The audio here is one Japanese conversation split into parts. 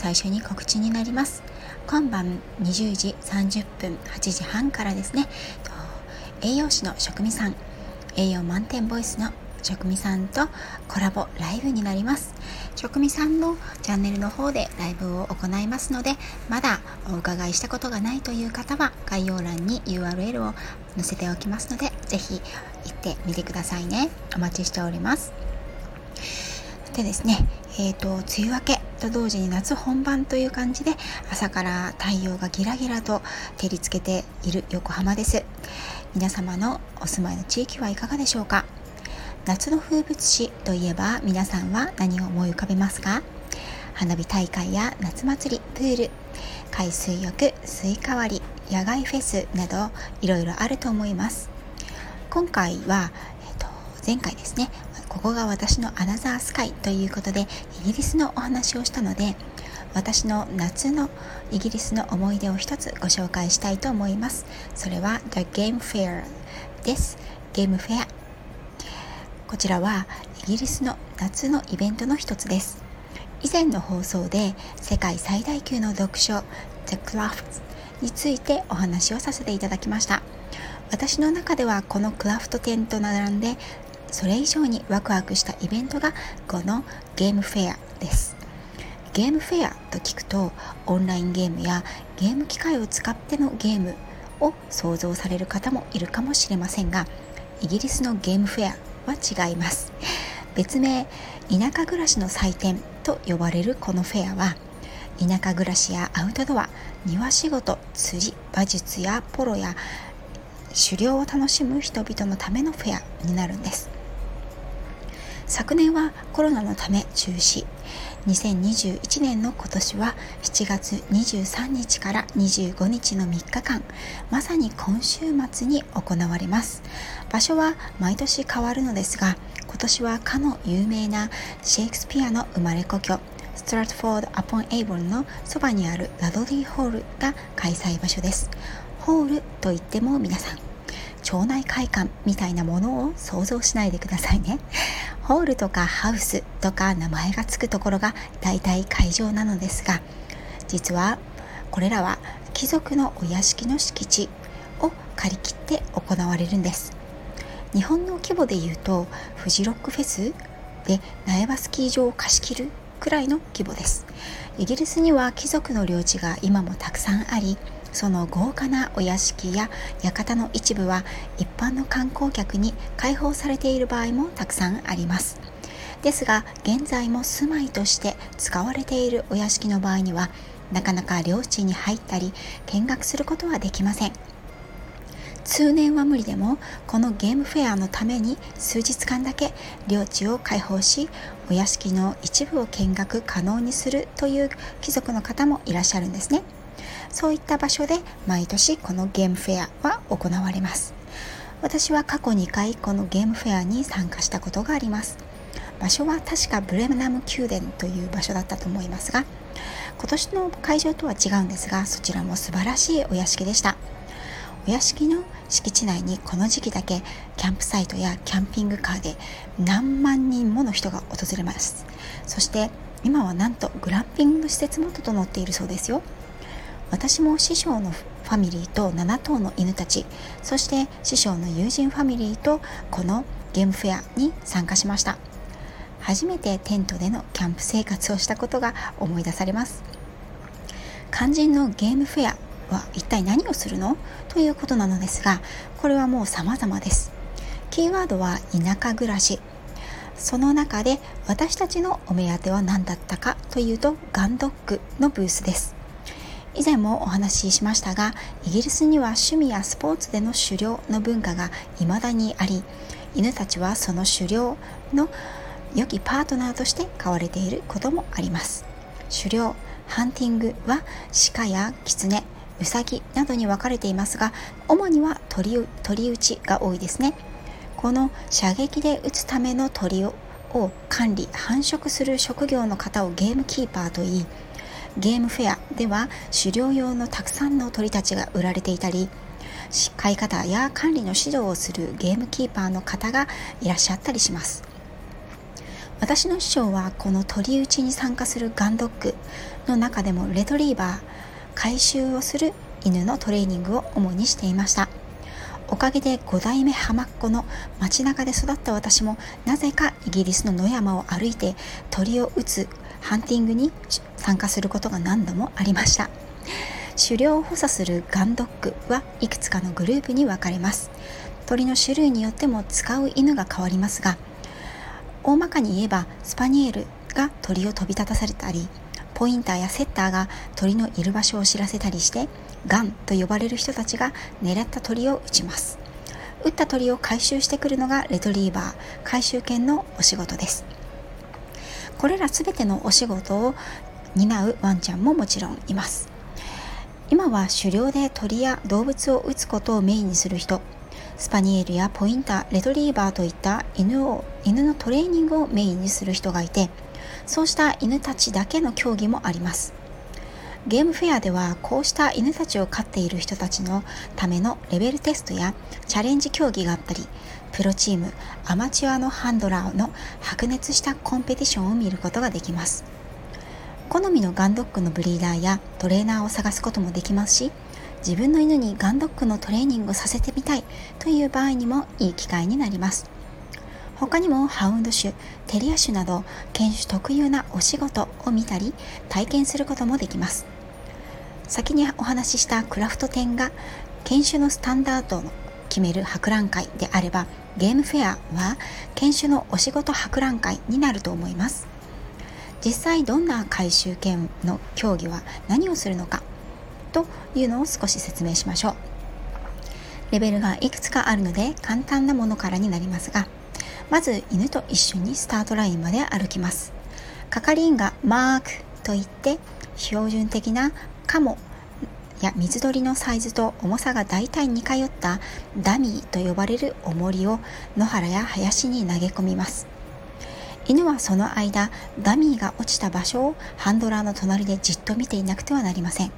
最初に告知になります。今晩20時30分8時半からですね。栄養士の職味さん栄養満点ボイスの職味さんとコラボライブになります。職味さんのチャンネルの方でライブを行いますのでまだお伺いしたことがないという方は概要欄に URL を載せておきますので是非行ってみてくださいね。お待ちしております。でですねえーと、梅雨明けと同時に夏本番という感じで朝から太陽がギラギラと照りつけている横浜です。皆様のお住まいの地域はいかがでしょうか？夏の風物詩といえば皆さんは何を思い浮かべますか？花火大会や夏祭りプール海水浴スイカ割り野外フェスなどいろいろあると思います。今回は、えーと、前回ですねここが私のアナザースカイということでイギリスのお話をしたので私の夏のイギリスの思い出を一つご紹介したいと思います。それは The Game Fair です。ゲームフェアこちらはイギリスの夏のイベントの一つです。以前の放送で世界最大級の読書 The Crafts についてお話をさせていただきました。私の中ではこのクラフト店と並んでそれ以上にワクワクしたイベントがこのゲームフェアです。ゲームフェアと聞くとオンラインゲームやゲーム機械を使ってのゲームを想像される方もいるかもしれませんがイギリスのゲームフェアは違います。別名田舎暮らしの祭典と呼ばれるこのフェアは田舎暮らしやアウトドア庭仕事釣り馬術やポロや狩猟を楽しむ人々のためのフェアになるんです。昨年はコロナのため中止。2021年の今年は7月23日から25日の3日間まさに今週末に行われます。場所は毎年変わるのですが今年はかの有名なシェイクスピアの生まれ故郷ストラットフォード・アポン・エイボンのそばにあるラドリーホールが開催場所です。ホールといっても皆さん町内会館みたいなものを想像しないでくださいね。ホールとかハウスとか名前が付くところが大体会場なのですが実はこれらは貴族のお屋敷の敷地を借り切って行われるんです。日本の規模でいうとフジロックフェスで苗場スキー場を貸し切るくらいの規模です。イギリスには貴族の領地が今もたくさんありその豪華なお屋敷や館の一部は一般の観光客に開放されている場合もたくさんあります。ですが現在も住まいとして使われているお屋敷の場合にはなかなか領地に入ったり見学することはできません。通年は無理でもこのゲームフェアのために数日間だけ領地を開放しお屋敷の一部を見学可能にするという貴族の方もいらっしゃるんですね。そういった場所で毎年このゲームフェアは行われます。私は過去2回このゲームフェアに参加したことがあります。場所は確かブレムナム宮殿という場所だったと思いますが今年の会場とは違うんですがそちらも素晴らしいお屋敷でした。お屋敷の敷地内にこの時期だけキャンプサイトやキャンピングカーで何万人もの人が訪れます。そして今はなんとグランピングの施設も整っているそうですよ。私も師匠のファミリーと7頭の犬たちそして師匠の友人ファミリーとこのゲームフェアに参加しました。初めてテントでのキャンプ生活をしたことが思い出されます。肝心のゲームフェアは一体何をするの？ということなのですがこれはもう様々です。キーワードは田舎暮らし。その中で私たちのお目当ては何だったかというとガンドッグのブースです。以前もお話ししましたがイギリスには趣味やスポーツでの狩猟の文化が未だにあり犬たちはその狩猟の良きパートナーとして飼われていることもあります。狩猟ハンティングは鹿や狐ウサギなどに分かれていますが主には鳥鳥打ちが多いですね。この射撃で撃つための鳥を管理繁殖する職業の方をゲームキーパーといいゲームフェアでは狩猟用のたくさんの鳥たちが売られていたり飼い方や管理の指導をするゲームキーパーの方がいらっしゃったりします。私の師匠はこの鳥打ちに参加するガンドッグの中でもレトリーバー回収をする犬のトレーニングを主にしていました。おかげで5代目浜っ子の街中で育った私もなぜかイギリスの野山を歩いて鳥を撃つハンティングに参加することが何度もありました。狩猟を補佐するガンドッグはいくつかのグループに分かれます。鳥の種類によっても使う犬が変わりますが大まかに言えばスパニエルが鳥を飛び立たされたりポインターやセッターが鳥のいる場所を知らせたりしてガンと呼ばれる人たちが狙った鳥を撃ちます。撃った鳥を回収してくるのがレトリーバー回収犬のお仕事です。これら全てのお仕事を担うワンちゃんももちろんいます。今は狩猟で鳥や動物を撃つことをメインにする人。スパニエルやポインターレトリーバーといった犬を犬のトレーニングをメインにする人がいてそうした犬たちだけの競技もあります。ゲームフェアではこうした犬たちを飼っている人たちのためのレベルテストやチャレンジ競技があったりプロチームアマチュアのハンドラーの白熱したコンペティションを見ることができます。好みのガンドッグのブリーダーやトレーナーを探すこともできますし自分の犬にガンドッグのトレーニングをさせてみたいという場合にもいい機会になります。他にもハウンド種、テリア種など犬種特有なお仕事を見たり体験することもできます。先にお話ししたクラフト展が犬種のスタンダードを決める博覧会であればゲームフェアは犬種のお仕事博覧会になると思います。実際どんな回収犬の競技は何をするのかというのを少し説明しましょう。レベルがいくつかあるので簡単なものからになりますがまず犬と一緒にスタートラインまで歩きます。係員がマークと言って標準的なカモや水鳥のサイズと重さが大体似通ったダミーと呼ばれる重りを野原や林に投げ込みます。犬はその間ダミーが落ちた場所をハンドラーの隣でじっと見ていなくてはなりません。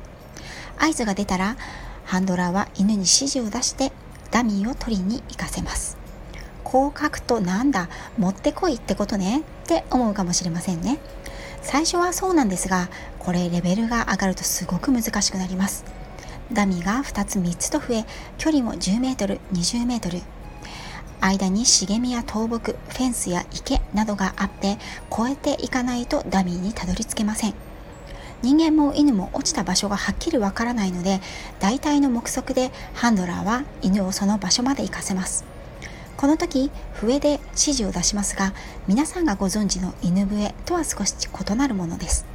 合図が出たらハンドラーは犬に指示を出してダミーを取りに行かせます。こう書くとなんだ持ってこいってことねって思うかもしれませんね。最初はそうなんですがこれレベルが上がるとすごく難しくなります。ダミーが2つ3つと増え距離も 10m、20m 間に茂みや倒木、フェンスや池などがあって越えていかないとダミーにたどり着けません。人間も犬も落ちた場所がはっきりわからないので大体の目測でハンドラーは犬をその場所まで行かせます。この時笛で指示を出しますが皆さんがご存知の犬笛とは少し異なるものです。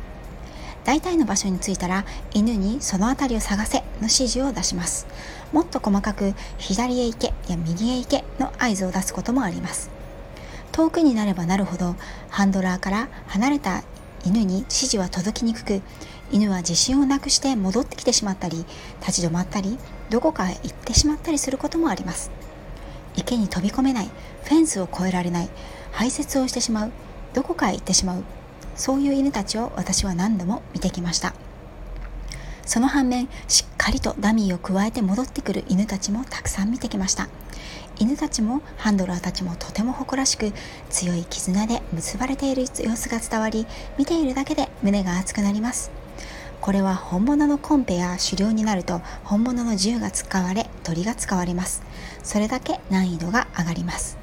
大体の場所に着いたら犬にその辺りを探せの指示を出します。もっと細かく左へ行けや右へ行けの合図を出すこともあります。遠くになればなるほどハンドラーから離れた犬に指示は届きにくく犬は自信をなくして戻ってきてしまったり立ち止まったりどこかへ行ってしまったりすることもあります。池に飛び込めない。フェンスを越えられない。排泄をしてしまう。どこかへ行ってしまう。そういう犬たちを私は何度も見てきました。その反面しっかりとダミーを加えて戻ってくる犬たちもたくさん見てきました。犬たちもハンドラーたちもとても誇らしく強い絆で結ばれている様子が伝わり見ているだけで胸が熱くなります。これは本物のコンペや狩猟になると本物の銃が使われ鳥が使われます。それだけ難易度が上がります。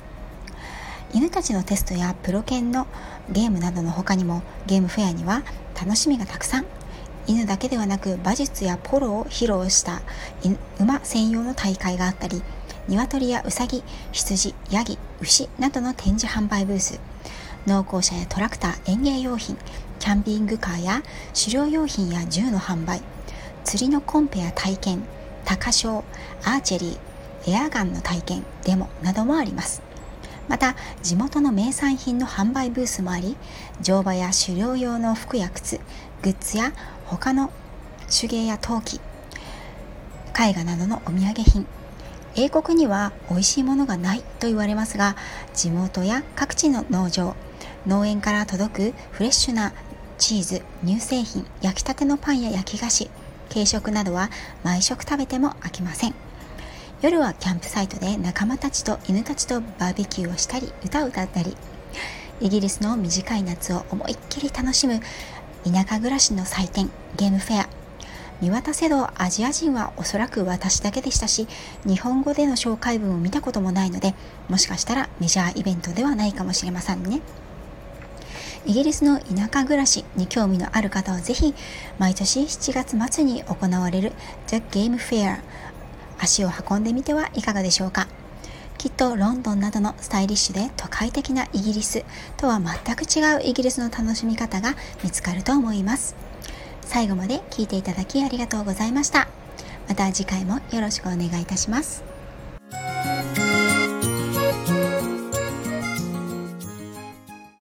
犬たちのテストやプロ犬のゲームなどの他にもゲームフェアには楽しみがたくさん。犬だけではなく馬術やポロを披露した馬専用の大会があったり鶏やウサギ羊ヤギ牛などの展示販売ブース農耕車やトラクター園芸用品キャンピングカーや狩猟用品や銃の販売釣りのコンペや体験高賞アーチェリーエアガンの体験デモなどもあります。また地元の名産品の販売ブースもあり乗馬や狩猟用の服や靴グッズや他の手芸や陶器絵画などのお土産品。英国には美味しいものがないと言われますが地元や各地の農場農園から届くフレッシュなチーズ乳製品焼きたてのパンや焼き菓子軽食などは毎食食べても飽きません。夜はキャンプサイトで仲間たちと犬たちとバーベキューをしたり歌を歌ったり。イギリスの短い夏を思いっきり楽しむ田舎暮らしの祭典ゲームフェア。見渡せどアジア人はおそらく私だけでしたし日本語での紹介文を見たこともないのでもしかしたらメジャーイベントではないかもしれませんね。イギリスの田舎暮らしに興味のある方はぜひ毎年7月末に行われる The Game Fair 足を運んでみてはいかがでしょうか。きっとロンドンなどのスタイリッシュで都会的なイギリスとは全く違うイギリスの楽しみ方が見つかると思います。最後まで聞いていただきありがとうございました。また次回もよろしくお願いいたします。